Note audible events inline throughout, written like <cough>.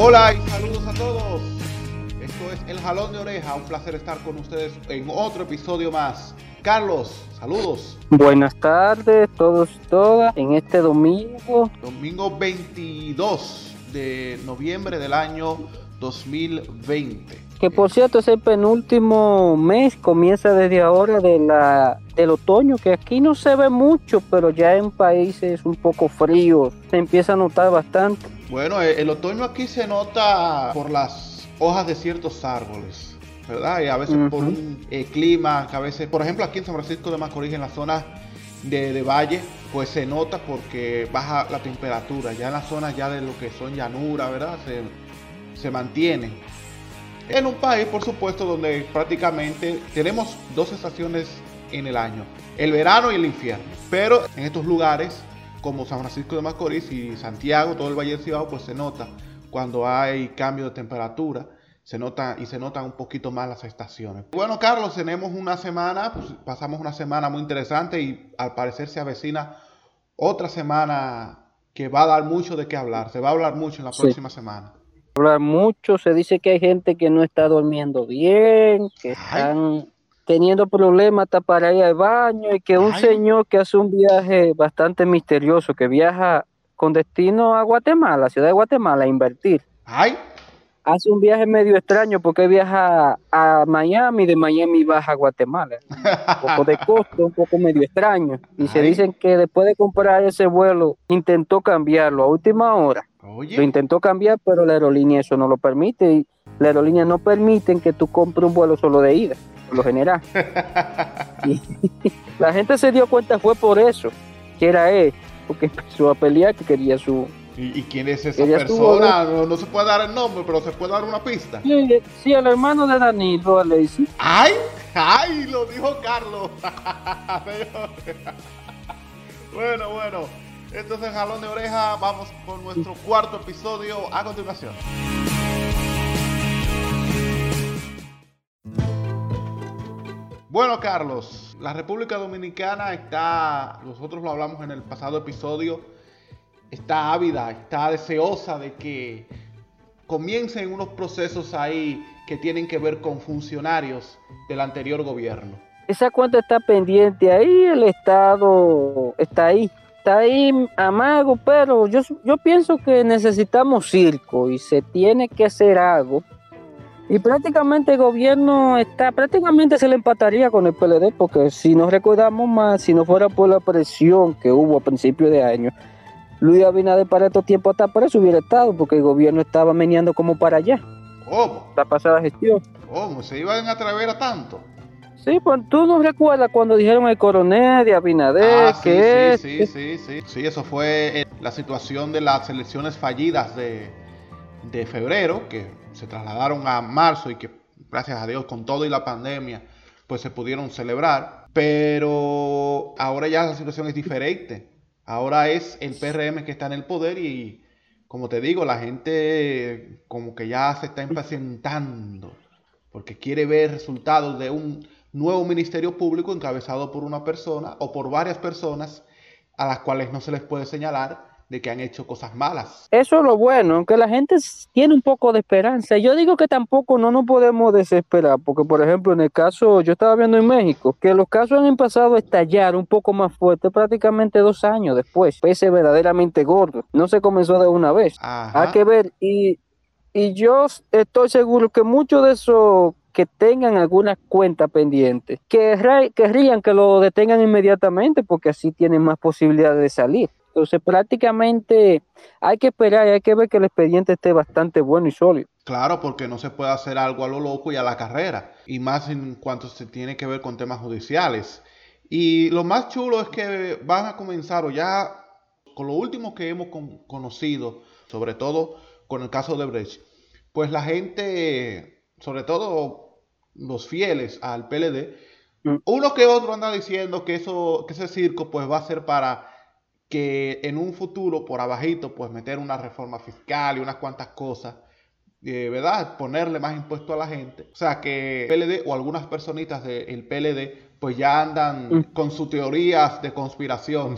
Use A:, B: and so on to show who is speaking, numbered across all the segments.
A: Hola y saludos a todos. Esto es El Jalón de Oreja. Un placer estar con ustedes en otro episodio más. Carlos, saludos.
B: Buenas tardes, todos y todas. En este domingo.
A: Domingo 22 de noviembre del año 2020.
B: Que por cierto es el penúltimo mes, comienza desde ahora de la, del otoño, que aquí no se ve mucho, pero ya en países un poco fríos se empieza a notar bastante.
A: Bueno, eh, el otoño aquí se nota por las hojas de ciertos árboles, ¿verdad? Y a veces por un eh, clima, que a veces, por ejemplo, aquí en San Francisco de Macorís, en la zona de, de, valle, pues se nota porque baja la temperatura. Ya en las zonas ya de lo que son llanura, ¿verdad? Se, se mantiene. En un país, por supuesto, donde prácticamente tenemos dos estaciones en el año, el verano y el invierno. Pero en estos lugares, como San Francisco de Macorís y Santiago, todo el Valle del Cibao, pues se nota cuando hay cambio de temperatura, se nota y se notan un poquito más las estaciones. Bueno, Carlos, tenemos una semana, pues pasamos una semana muy interesante y al parecer se avecina otra semana que va a dar mucho de qué hablar. Se va a hablar mucho en la sí. próxima semana
B: hablar mucho, se dice que hay gente que no está durmiendo bien, que están Ay. Teniendo problemas hasta para ir al baño y que un Ay. señor que hace un viaje bastante misterioso, que viaja con destino a Guatemala, ciudad de Guatemala, a invertir.
A: Ay.
B: Hace un viaje medio extraño porque viaja a Miami, de Miami baja a Guatemala. Un poco de costo, un poco medio extraño. Y Ay. se dicen que después de comprar ese vuelo, intentó cambiarlo a última hora.
A: Oye.
B: Lo intentó cambiar, pero la aerolínea eso no lo permite. Y la aerolínea no permiten que tú compres un vuelo solo de ida, por lo general. <laughs> y <laughs> la gente se dio cuenta fue por eso, que era él, porque empezó a pelear que quería su...
A: ¿Y, y quién es esa persona? No, no, se puede dar el nombre, pero se puede dar una pista.
B: Sí, sí el hermano de Danilo, Alexi.
A: ¡Ay! ¡Ay! Lo dijo Carlos. <laughs> bueno, bueno. Entonces, jalón de oreja, vamos con nuestro cuarto episodio a continuación. Bueno, Carlos, la República Dominicana está, nosotros lo hablamos en el pasado episodio, está ávida, está deseosa de que comiencen unos procesos ahí que tienen que ver con funcionarios del anterior gobierno.
B: Esa cuenta está pendiente ahí, el Estado está ahí está ahí amago, pero yo, yo pienso que necesitamos circo y se tiene que hacer algo. Y prácticamente el gobierno está, prácticamente se le empataría con el PLD, porque si nos recordamos más, si no fuera por la presión que hubo a principios de año, Luis Abinader para estos tiempos hasta preso hubiera estado, porque el gobierno estaba meneando como para allá.
A: ¿Cómo?
B: La pasada gestión.
A: ¿Cómo? ¿Se iban a atrever a tanto?
B: Sí, pues tú no recuerdas cuando dijeron el coronel de Abinader,
A: ah,
B: que
A: sí, es, sí, sí, sí, sí, eso fue la situación de las elecciones fallidas de, de febrero, que se trasladaron a marzo y que gracias a Dios con todo y la pandemia, pues se pudieron celebrar, pero ahora ya la situación es diferente, ahora es el PRM que está en el poder y como te digo, la gente como que ya se está impacientando porque quiere ver resultados de un nuevo ministerio público encabezado por una persona o por varias personas a las cuales no se les puede señalar de que han hecho cosas malas.
B: Eso es lo bueno, aunque la gente tiene un poco de esperanza. Yo digo que tampoco no nos podemos desesperar, porque por ejemplo en el caso, yo estaba viendo en México, que los casos han empezado a estallar un poco más fuerte prácticamente dos años después, pese verdaderamente gordo. No se comenzó de una vez.
A: Ajá.
B: Hay que ver, y, y yo estoy seguro que muchos de esos que tengan alguna cuenta pendiente, que querrían que lo detengan inmediatamente porque así tienen más posibilidades de salir. Entonces prácticamente hay que esperar y hay que ver que el expediente esté bastante bueno y sólido.
A: Claro, porque no se puede hacer algo a lo loco y a la carrera, y más en cuanto se tiene que ver con temas judiciales. Y lo más chulo es que van a comenzar, o ya con lo último que hemos con conocido, sobre todo con el caso de Brecht, pues la gente, sobre todo los fieles al PLD, mm. uno que otro anda diciendo que eso, que ese circo pues va a ser para que en un futuro por abajito pues meter una reforma fiscal y unas cuantas cosas, eh, ¿verdad? Ponerle más impuesto a la gente. O sea que el PLD o algunas personitas del PLD pues ya andan mm. con sus teorías de conspiración.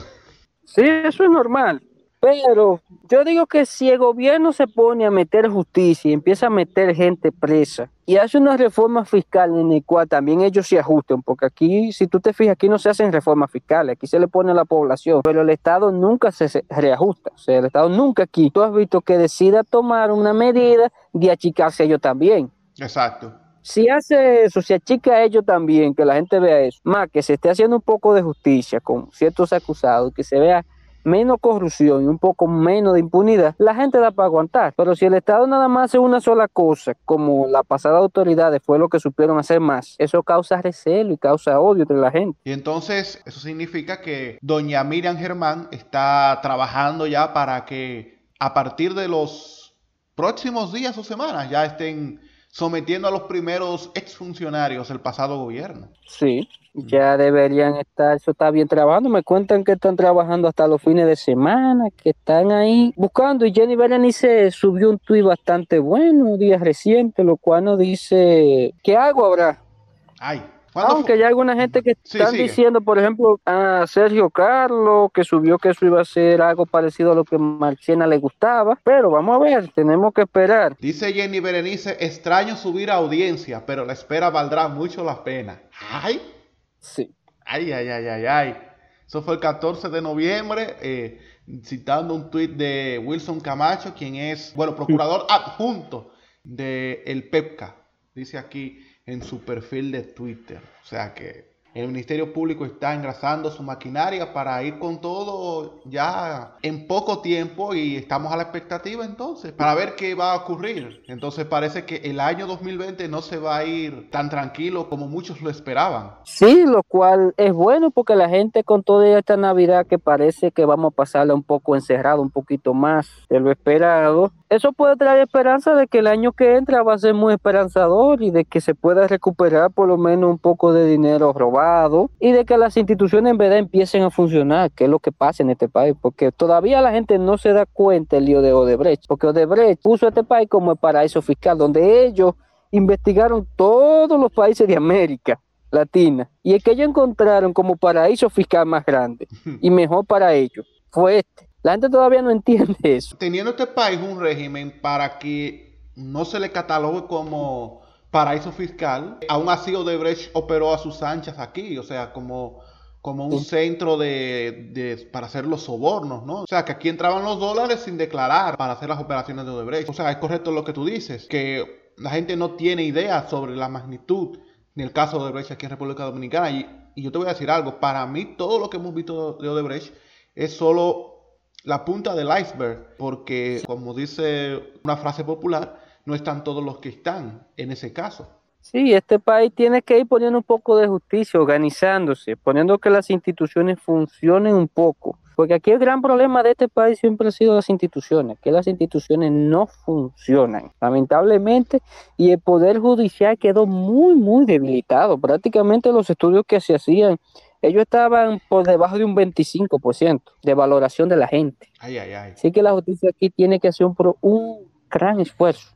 B: Sí, eso es normal. Pero yo digo que si el gobierno se pone a meter justicia y empieza a meter gente presa y hace una reforma fiscal en la cual también ellos se ajusten, porque aquí, si tú te fijas, aquí no se hacen reformas fiscales, aquí se le pone a la población, pero el Estado nunca se reajusta, o sea, el Estado nunca aquí, tú has visto que decida tomar una medida de achicarse a ellos también.
A: Exacto.
B: Si hace eso, si achica a ellos también, que la gente vea eso, más que se esté haciendo un poco de justicia con ciertos acusados, que se vea menos corrupción y un poco menos de impunidad, la gente da para aguantar. Pero si el Estado nada más hace una sola cosa, como la pasada autoridades fue lo que supieron hacer más, eso causa recelo y causa odio entre la gente.
A: Y entonces eso significa que doña Miriam Germán está trabajando ya para que a partir de los próximos días o semanas ya estén sometiendo a los primeros exfuncionarios del pasado gobierno.
B: Sí, ya deberían estar, eso está bien trabajando. Me cuentan que están trabajando hasta los fines de semana, que están ahí buscando. Y Jenny Berenice subió un tuit bastante bueno, días recientes, lo cual nos dice: ¿Qué hago ahora?
A: Ay.
B: Aunque hay alguna gente que están diciendo, por ejemplo, a Sergio Carlos, que subió que eso iba a ser algo parecido a lo que Marciana le gustaba, pero vamos a ver, tenemos que esperar.
A: Dice Jenny Berenice, extraño subir a audiencia, pero la espera valdrá mucho la pena. Ay.
B: Sí.
A: Ay, ay, ay, ay, ay. Eso fue el 14 de noviembre, eh, citando un tuit de Wilson Camacho, quien es, bueno, procurador <laughs> adjunto del el PEPCA. Dice aquí, en su perfil de Twitter. O sea que el Ministerio Público está engrasando su maquinaria para ir con todo ya en poco tiempo y estamos a la expectativa entonces para ver qué va a ocurrir. Entonces parece que el año 2020 no se va a ir tan tranquilo como muchos lo esperaban.
B: Sí, lo cual es bueno porque la gente con toda esta Navidad que parece que vamos a pasarla un poco encerrado, un poquito más de lo esperado, eso puede traer esperanza de que el año que entra va a ser muy esperanzador y de que se pueda recuperar por lo menos un poco de dinero robado y de que las instituciones en verdad empiecen a funcionar, que es lo que pasa en este país, porque todavía la gente no se da cuenta el lío de Odebrecht, porque Odebrecht puso a este país como el paraíso fiscal, donde ellos investigaron todos los países de América Latina y el que ellos encontraron como paraíso fiscal más grande y mejor para ellos fue este. La gente todavía no entiende eso.
A: Teniendo este país un régimen para que no se le catalogue como paraíso fiscal, aún así Odebrecht operó a sus anchas aquí, o sea, como, como un centro de, para hacer los sobornos, ¿no? O sea, que aquí entraban los dólares sin declarar para hacer las operaciones de Odebrecht. O sea, es correcto lo que tú dices, que la gente no tiene idea sobre la magnitud en el caso de Odebrecht aquí en República Dominicana. Y, y yo te voy a decir algo, para mí todo lo que hemos visto de Odebrecht es solo la punta del iceberg, porque como dice una frase popular, no están todos los que están en ese caso.
B: Sí, este país tiene que ir poniendo un poco de justicia, organizándose, poniendo que las instituciones funcionen un poco. Porque aquí el gran problema de este país siempre ha sido las instituciones, que las instituciones no funcionan, lamentablemente, y el poder judicial quedó muy, muy debilitado. Prácticamente los estudios que se hacían ellos estaban por debajo de un 25% de valoración de la gente.
A: Ay, ay, ay.
B: Así que la justicia aquí tiene que hacer un, un gran esfuerzo,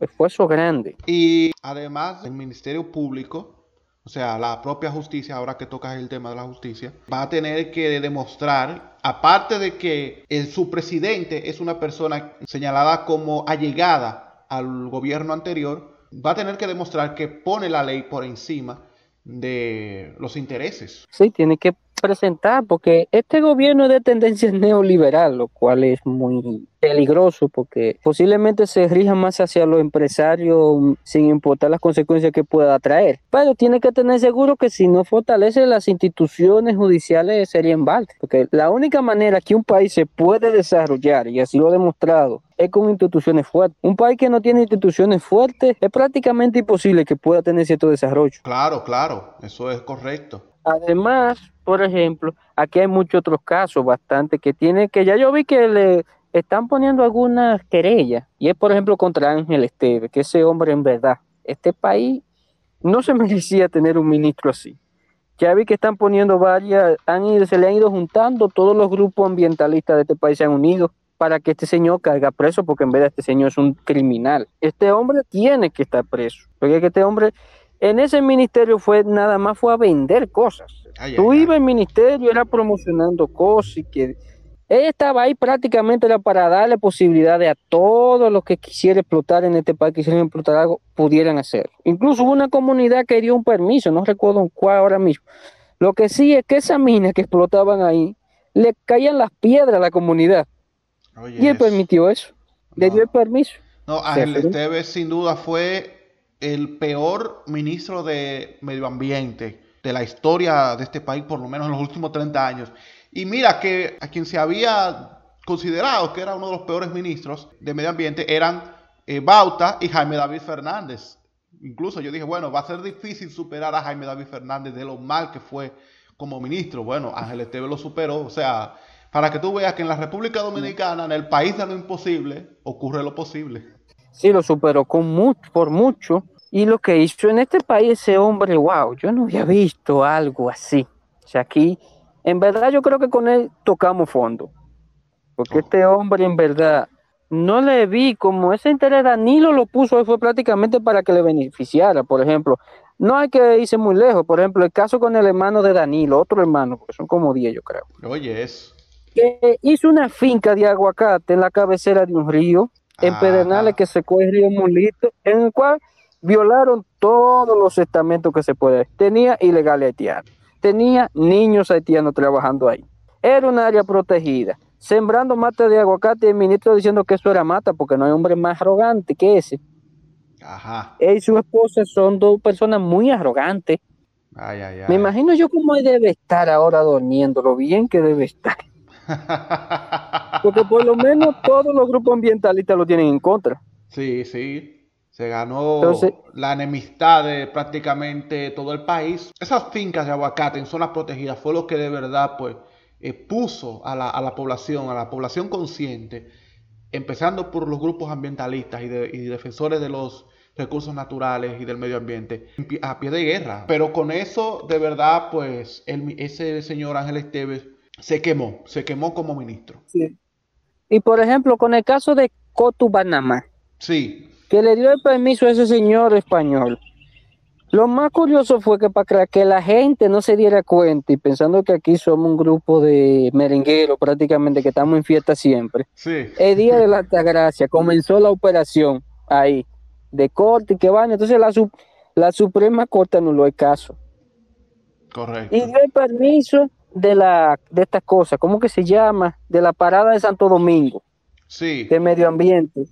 B: esfuerzo grande.
A: Y además el Ministerio Público, o sea, la propia justicia, ahora que tocas el tema de la justicia, va a tener que demostrar, aparte de que el, su presidente es una persona señalada como allegada al gobierno anterior, va a tener que demostrar que pone la ley por encima de los intereses.
B: Sí, tiene que presentar, porque este gobierno es de tendencia <laughs> neoliberal, lo cual es muy peligroso porque posiblemente se rija más hacia los empresarios sin importar las consecuencias que pueda traer. Pero tiene que tener seguro que si no fortalece las instituciones judiciales sería en balde, porque la única manera que un país se puede desarrollar, y así lo ha demostrado, es con instituciones fuertes. Un país que no tiene instituciones fuertes es prácticamente imposible que pueda tener cierto desarrollo.
A: Claro, claro, eso es correcto.
B: Además, por ejemplo, aquí hay muchos otros casos bastante que tiene que ya yo vi que le están poniendo algunas querellas y es por ejemplo contra Ángel Esteve, que ese hombre en verdad, este país no se <laughs> merecía tener un ministro así. Ya vi que están poniendo varias, han ido, se le han ido juntando, todos los grupos ambientalistas de este país se han unido para que este señor caiga preso, porque en vez de este señor es un criminal. Este hombre tiene que estar preso, porque este hombre en ese ministerio fue nada más fue a vender cosas. Tú ibas al ministerio, era promocionando cosas y que Ella estaba ahí prácticamente para darle posibilidades a todos los que quisieran explotar en este país, quisieran explotar algo, pudieran hacerlo. Incluso hubo una comunidad que dio un permiso, no recuerdo cuál ahora mismo. Lo que sí es que esas minas que explotaban ahí, le caían las piedras a la comunidad. y él permitió eso, le dio el permiso.
A: No, Ángel Esteves sin duda fue el peor ministro de medio ambiente de la historia de este país, por lo menos en los últimos 30 años. Y mira que a quien se había considerado que era uno de los peores ministros de medio ambiente eran eh, Bauta y Jaime David Fernández. Incluso yo dije, bueno, va a ser difícil superar a Jaime David Fernández de lo mal que fue como ministro. Bueno, Ángel Esteves lo superó. O sea, para que tú veas que en la República Dominicana, en el país de lo imposible, ocurre lo posible.
B: Sí, lo superó con mucho, por mucho. Y lo que hizo en este país ese hombre, wow, yo no había visto algo así. O sea, aquí, en verdad yo creo que con él tocamos fondo. Porque oh. este hombre en verdad no le vi como ese interés Danilo lo puso, fue prácticamente para que le beneficiara, por ejemplo. No hay que irse muy lejos, por ejemplo, el caso con el hermano de Danilo, otro hermano, porque son como 10 yo creo.
A: Oye, es.
B: Que hizo una finca de aguacate en la cabecera de un río en Pedernales que se el río Mulito, en el cual violaron todos los estamentos que se puede. Tenía ilegales haitianos, tenía niños haitianos trabajando ahí. Era un área protegida. Sembrando mata de aguacate y el ministro diciendo que eso era mata porque no hay hombre más arrogante que ese. Ajá. Él y su esposa son dos personas muy arrogantes. Ay, ay, ay. Me imagino yo cómo debe estar ahora durmiendo, lo bien que debe estar. Porque por lo menos todos los grupos ambientalistas lo tienen en contra.
A: Sí, sí. Se ganó la enemistad de prácticamente todo el país. Esas fincas de aguacate en zonas protegidas fue lo que de verdad pues eh, puso a la, población, a la población consciente, empezando por los grupos ambientalistas y, defensores de los recursos naturales y del medio ambiente a pie de guerra. Pero con eso, de verdad, pues ese señor Ángel Esteves se quemó, se quemó como ministro. Sí.
B: Y por ejemplo, con el caso de Cotubanamá.
A: Sí.
B: Que le dio el permiso a ese señor español. Lo más curioso fue que para que la gente no se diera cuenta y pensando que aquí somos un grupo de merengueros prácticamente que estamos en fiesta siempre. Sí. El día de la Altagracia comenzó la operación ahí de corte y que van. Entonces la, la Suprema Corte anuló el caso.
A: Correcto.
B: Y dio el permiso de la de estas cosas, ¿cómo que se llama? De la parada de Santo Domingo.
A: Sí.
B: De medio ambiente.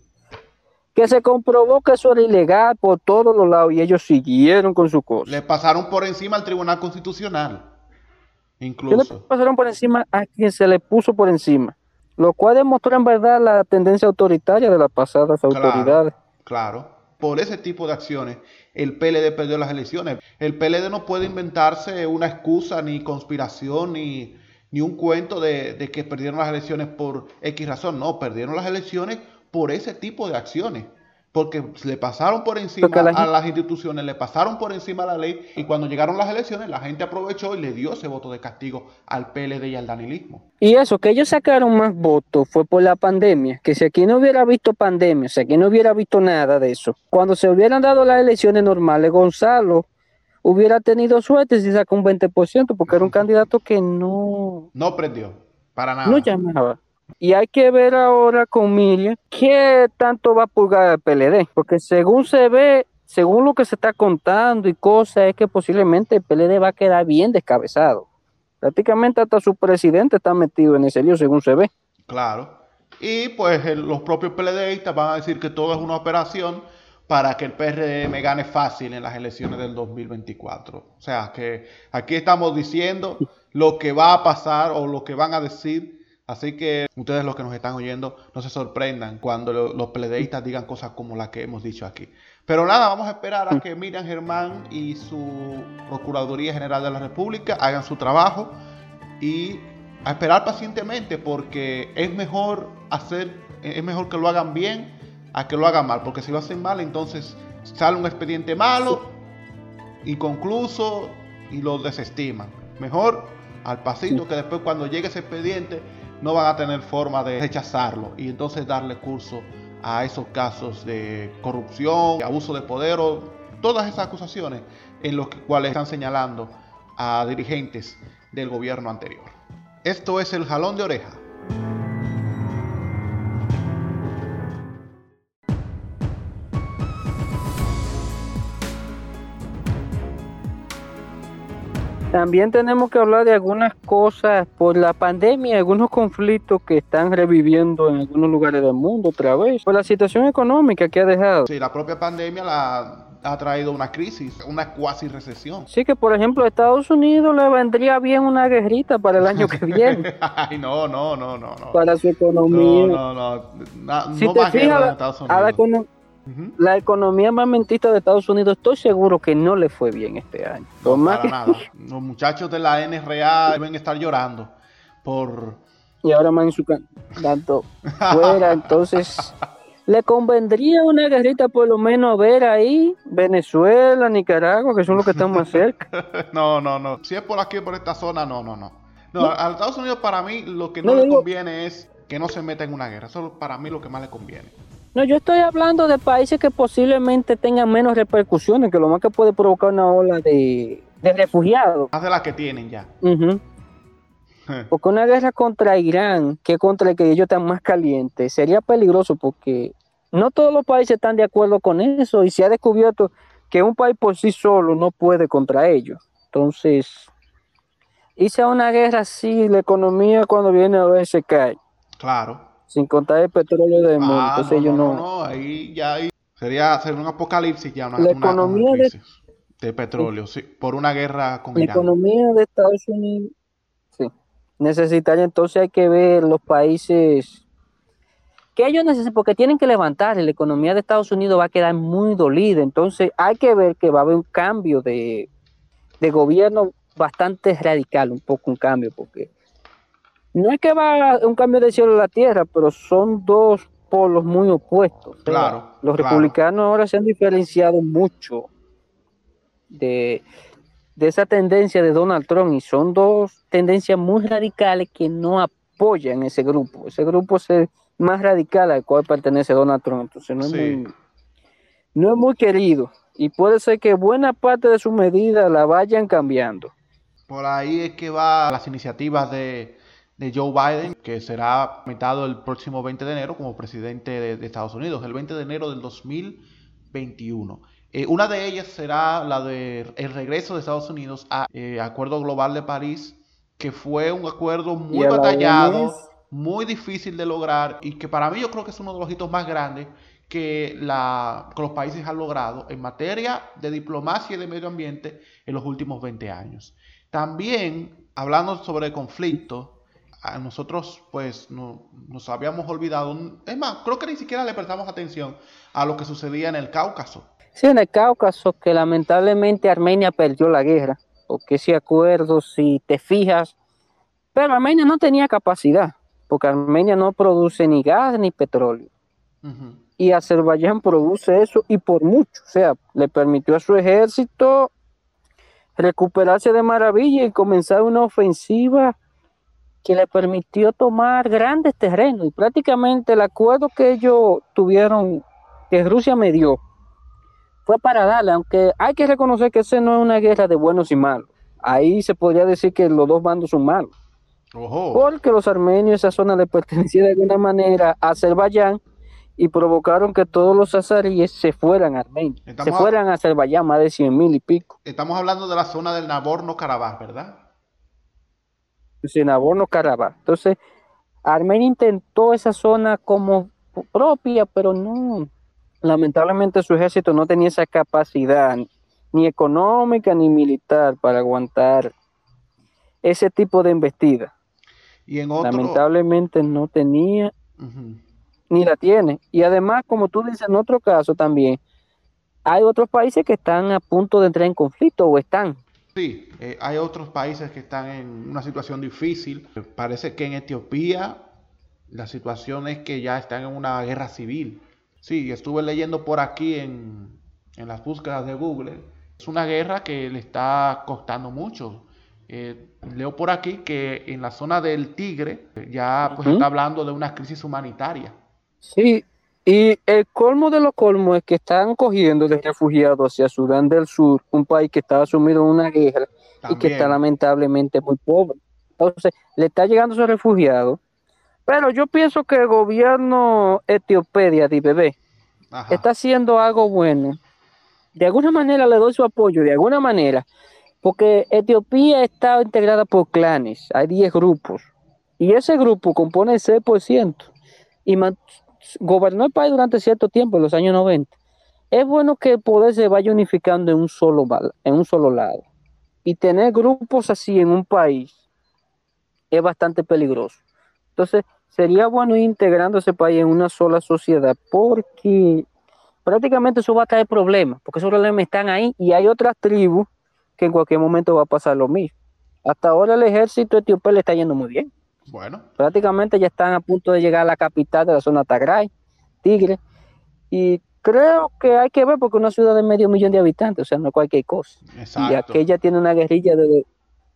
B: Que se comprobó que eso era ilegal por todos los lados y ellos siguieron con su cosa.
A: Le pasaron por encima al Tribunal Constitucional. Incluso.
B: Le pasaron por encima a quien se le puso por encima. Lo cual demostró en verdad la tendencia autoritaria de las pasadas autoridades.
A: Claro por ese tipo de acciones, el PLD perdió las elecciones. El PLD no puede inventarse una excusa, ni conspiración, ni, ni un cuento de, de, que perdieron las elecciones por X razón. No, perdieron las elecciones por ese tipo de acciones porque le pasaron por encima a las instituciones, le pasaron por encima a la ley y cuando llegaron las elecciones la gente aprovechó y le dio ese voto de castigo al PLD y al danilismo.
B: Y eso, que ellos sacaron más votos fue por la pandemia, que si aquí no hubiera visto pandemia, si aquí no hubiera visto nada de eso, cuando se hubieran dado las elecciones normales, Gonzalo hubiera tenido suerte si sacó un 20%, porque era un <laughs> candidato que no...
A: No prendió, para nada.
B: No llamaba. Y hay que ver ahora con Miriam qué tanto va a pulgar el PLD, porque según se ve, según lo que se está contando y cosas, es que posiblemente el PLD va a quedar bien descabezado. Prácticamente hasta su presidente está metido en ese lío, según se ve.
A: Claro. Y pues los propios PLDistas van a decir que todo es una operación para que el PRM gane fácil en las elecciones del 2024. O sea, que aquí estamos diciendo lo que va a pasar o lo que van a decir Así que ustedes los que nos están oyendo no se sorprendan cuando los pledeístas digan cosas como las que hemos dicho aquí. Pero nada, vamos a esperar a que Miriam Germán y su Procuraduría General de la República hagan su trabajo y a esperar pacientemente porque es mejor hacer, es mejor que lo hagan bien a que lo hagan mal, porque si lo hacen mal entonces sale un expediente malo, inconcluso y lo desestiman. Mejor al pasito que después cuando llegue ese expediente no van a tener forma de rechazarlo y entonces darle curso a esos casos de corrupción, de abuso de poder o todas esas acusaciones en los cuales están señalando a dirigentes del gobierno anterior. Esto es el jalón de oreja
B: También tenemos que hablar de algunas cosas por la pandemia, algunos conflictos que están reviviendo en algunos lugares del mundo otra vez, por la situación económica que ha dejado.
A: Sí, la propia pandemia la ha traído una crisis, una cuasi recesión.
B: Sí, que por ejemplo a Estados Unidos le vendría bien una guerrita para el año que <laughs> viene.
A: Ay, no, no, no, no, no.
B: Para su economía.
A: No, no, no. no
B: si te fijas, a la, la economía armamentista de Estados Unidos, estoy seguro que no le fue bien este año.
A: No, para nada. Los muchachos de la NRA deben estar llorando por.
B: Y ahora más en su canto fuera, entonces. <laughs> Le convendría una guerrita por lo menos ver ahí Venezuela, Nicaragua, que son los que están más cerca. <laughs>
A: no, no, no. Si es por aquí, por esta zona, no, no, no. No, a Estados Unidos para mí lo que no, le conviene es que no se meta en una guerra. Eso para mí lo que más le conviene.
B: No, yo estoy hablando de países que posiblemente tengan menos repercusiones, que lo más que puede provocar una ola de, refugiados.
A: Más de las que tienen ya.
B: porque una guerra contra Irán, que contra el que ellos están más calientes, sería peligroso porque no todos los países están de acuerdo con eso y se ha descubierto que un país por sí solo no puede contra ellos. Entonces, hice una guerra así, la economía cuando viene a ver se cae.
A: Claro
B: sin contar el petróleo del mundo. Ah, Entonces no, no,
A: no, ahí ya sería, un apocalipsis ya, una,
B: la economía
A: de, petróleo, sí, por una guerra con
B: La economía de Estados Unidos, sí, necesitaría entonces hay que ver los países que ellos necesitan, porque tienen que levantar, la economía de Estados Unidos va a quedar muy dolida, entonces hay que ver que va a haber un cambio de, de gobierno bastante radical, un poco un cambio, porque no es que va un cambio de cielo a la tierra, pero son dos polos muy opuestos.
A: Claro.
B: Los republicanos ahora se han diferenciado mucho de, esa tendencia de Donald Trump y son dos tendencias muy radicales que no apoyan ese grupo. Ese grupo es más radical al cual pertenece Donald Trump. Entonces no es, muy, no es muy querido y puede ser que buena parte de sus medidas la vayan cambiando.
A: Por ahí es que va las iniciativas de de Joe Biden, que será metado el próximo 20 de enero como presidente de, Estados Unidos, el 20 de enero del 2021. Eh, una de ellas será la del el regreso de Estados Unidos al eh, Acuerdo Global de París, que fue un acuerdo muy batallado, muy difícil de lograr y que para mí yo creo que es uno de los hitos más grandes que, la, que los países han logrado en materia de diplomacia y de medio ambiente en los últimos 20 años. También, hablando sobre conflictos, a nosotros pues no, nos habíamos olvidado, es más, creo que ni siquiera le prestamos atención a lo que sucedía en el Cáucaso.
B: Sí, en el Cáucaso, que lamentablemente Armenia perdió la guerra, porque ese acuerdo, si te fijas, pero Armenia no tenía capacidad, porque Armenia no produce ni gas ni petróleo. Y Azerbaiyán produce eso y por mucho, o sea, le permitió a su ejército recuperarse de maravilla y comenzar una ofensiva que le permitió tomar grandes terrenos y prácticamente el acuerdo que ellos tuvieron, que Rusia me dio, fue para darle, aunque hay que reconocer que ese no es una guerra de buenos y malos. Ahí se podría decir que los dos bandos son malos. Porque los armenios, esa zona le pertenecía de alguna manera a Azerbaiyán y provocaron que todos los azaríes se fueran a Armenia, se fueran a Azerbaiyán, más de 100 mil y pico.
A: Estamos hablando de la zona del Nagorno-Karabaj, ¿verdad?
B: En Nagorno-Karabaj. Entonces, Armenia intentó esa zona como propia, pero no, lamentablemente su ejército no tenía esa capacidad ni económica ni militar para aguantar ese tipo de embestida.
A: Y en
B: Lamentablemente no tenía ni la tiene. Y además, como tú dices, en otro caso también, hay otros países que están a punto de entrar en conflicto o están
A: Sí, eh, hay otros países que están en una situación difícil. Parece que en Etiopía la situación es que ya están en una guerra civil. Sí, estuve leyendo por aquí en, las búsquedas de Google. Es una guerra que le está costando mucho. Eh, leo por aquí que en la zona del Tigre ya pues está hablando de una crisis humanitaria.
B: Sí, y el colmo de los colmos es que están cogiendo de refugiados hacia Sudán del Sur, un país que estaba sumido en una guerra y que está lamentablemente muy pobre. Entonces, le está llegando a esos refugiados, Pero yo pienso que el gobierno Etiopía de bebé está haciendo algo bueno. De alguna manera le doy su apoyo, de alguna manera, porque Etiopía está integrada por clanes, hay 10 grupos, y ese grupo compone el 6% y gobernó el país durante cierto tiempo, en los años 90. Es bueno que el poder se vaya unificando en un solo, en un solo lado. Y tener grupos así en un país es bastante peligroso. Entonces, sería bueno ir integrando ese país en una sola sociedad porque prácticamente eso va a traer problemas, porque esos problemas están ahí y hay otras tribus que en cualquier momento va a pasar lo mismo. Hasta ahora el ejército etíope le está yendo muy bien.
A: Bueno.
B: Prácticamente ya están a punto de llegar a la capital de la zona Tigray, Tigre, y creo que hay que ver porque una ciudad de medio millón de habitantes, o sea, no cualquier cosa. Exacto. Y aquella tiene una guerrilla de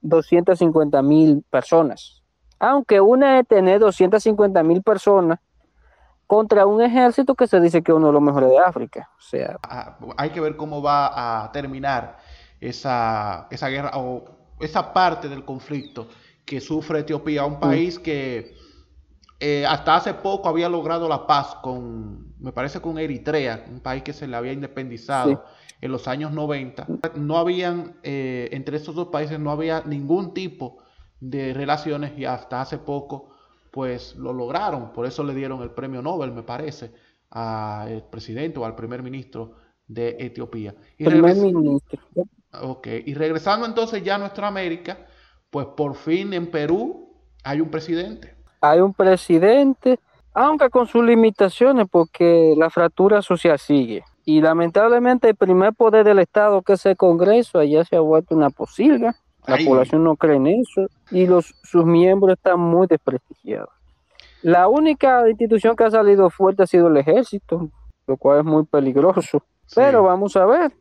B: 250 mil personas. Aunque una es tener 250 mil personas contra un ejército que se dice que es uno de los mejores de África. O sea,
A: ah, hay que ver cómo va a terminar esa, esa guerra o esa parte del conflicto que sufre Etiopía, un país que eh, hasta hace poco había logrado la paz con, me parece con Eritrea, un país que se le había independizado en los años 90. No habían, eh, entre estos dos países no había ningún tipo de relaciones y hasta hace poco pues lo lograron. Por eso le dieron el premio Nobel, me parece, al presidente o al primer ministro de Etiopía. Y
B: primer ministro.
A: Ok, y regresando entonces ya a nuestra América, pues por fin en Perú hay un presidente.
B: Hay un presidente, aunque con sus limitaciones, porque la fractura social sigue. Y lamentablemente el primer poder del Estado, que es el Congreso, allá se ha vuelto una posilga. La población no cree en eso y los, sus miembros están muy desprestigiados. La única institución que ha salido fuerte ha sido el ejército, lo cual es muy peligroso. Pero vamos a ver,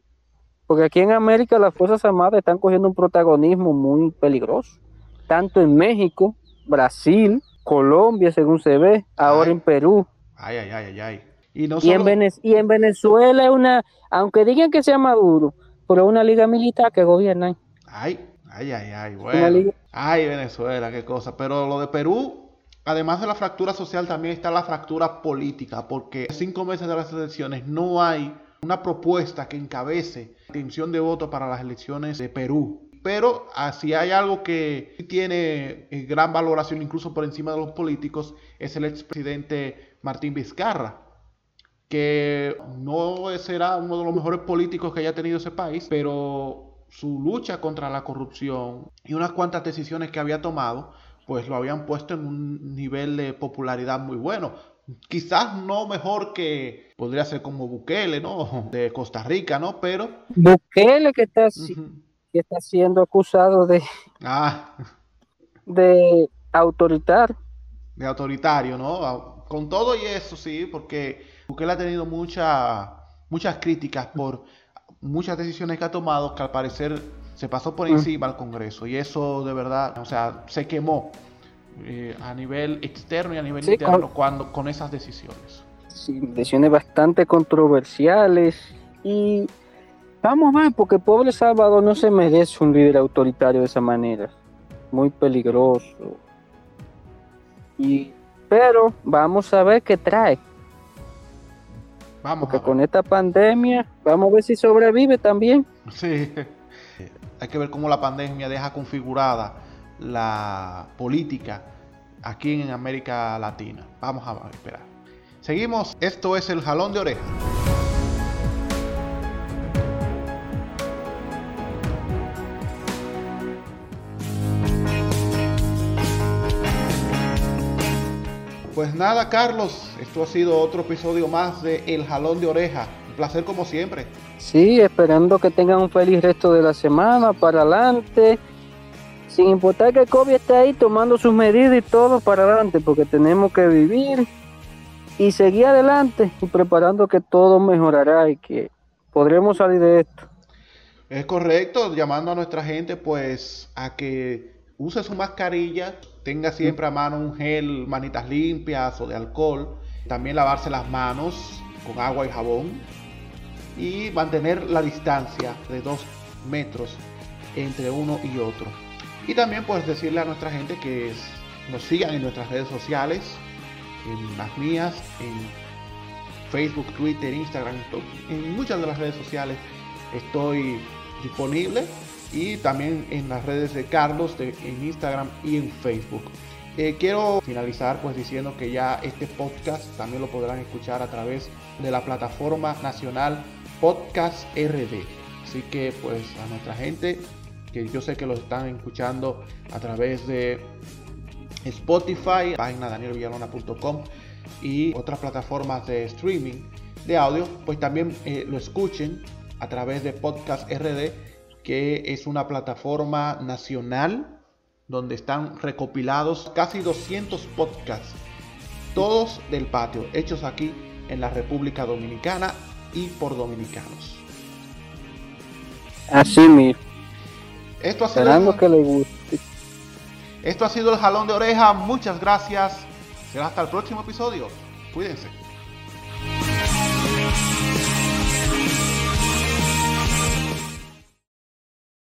B: porque aquí en América las Fuerzas Armadas están cogiendo un protagonismo muy peligroso, tanto en México, Brasil, Colombia, según se ve, ahora en Perú.
A: Ay, ay, ay, ay.
B: Y, en Venezuela es una, aunque digan que sea Maduro, pero es una liga militar que gobierna.
A: Ay, ay, ay, ay, bueno. Ay, Venezuela, qué cosa. Pero lo de Perú, además de la fractura social, también está la fractura política, porque cinco meses de las elecciones no hay una propuesta que encabece la intención de voto para las elecciones de Perú. Pero si hay algo que tiene eh, gran valoración incluso por encima de los políticos, es el expresidente Martín Vizcarra, que no será uno de los mejores políticos que haya tenido ese país, pero su lucha contra la corrupción y unas cuantas decisiones que había tomado, pues lo habían puesto en un nivel de popularidad muy bueno quizás no mejor que podría ser como Bukele, ¿no? <laughs> De Costa Rica, ¿no? Pero
B: Bukele que está, que está siendo acusado de
A: ah.
B: de autoritario.
A: De autoritario, ¿no? Con todo y eso, sí, porque Bukele ha tenido mucha, muchas críticas por muchas decisiones que ha tomado que al parecer se pasó por encima al Congreso y eso de verdad, o sea, se quemó eh, a nivel externo y a nivel interno con, cuando, con esas decisiones.
B: Sí, decisiones bastante controversiales y vamos a ver, porque pobre Salvador no se merece un líder autoritario de esa manera, muy peligroso. Y, pero vamos a ver qué trae.
A: Vamos
B: porque con esta pandemia, vamos a ver si sobrevive también.
A: Sí, <laughs> hay que ver cómo la pandemia deja configurada la política aquí en América Latina. Vamos a esperar. Seguimos, esto es el jalón de oreja. Pues nada, Carlos, esto ha sido otro episodio más de El Jalón de Oreja. Un placer como siempre.
B: Sí, esperando que tengan un feliz resto de la semana para adelante sin importar que COVID esté ahí tomando sus medidas y todo para adelante, porque tenemos que vivir y seguir adelante y preparando que todo mejorará y que podremos salir de esto.
A: Es correcto, llamando a nuestra gente pues a que use su mascarilla, tenga siempre a mano un gel, manitas limpias o de alcohol, también lavarse las manos con agua y jabón y mantener la distancia de dos metros entre uno y otro. Y también pues decirle a nuestra gente que nos sigan en nuestras redes sociales, en las mías, en Facebook, Twitter, Instagram, en muchas de las redes sociales estoy disponible y también en las redes de Carlos en Instagram y en Facebook. Eh, quiero finalizar pues diciendo que ya este podcast también lo podrán escuchar a través de la plataforma nacional Podcast RD. Así que pues a nuestra gente que yo sé que lo están escuchando a través de Spotify, página danielvillalona.com y otras plataformas de streaming de audio, pues también eh, lo escuchen a través de Podcast RD, que es una plataforma nacional donde están recopilados casi 200 podcasts, todos del patio, hechos aquí en la República Dominicana y por dominicanos.
B: Así mismo.
A: Esto ha sido que le guste. Esto ha sido el jalón de oreja. Muchas gracias. Será hasta el próximo episodio. Cuídense.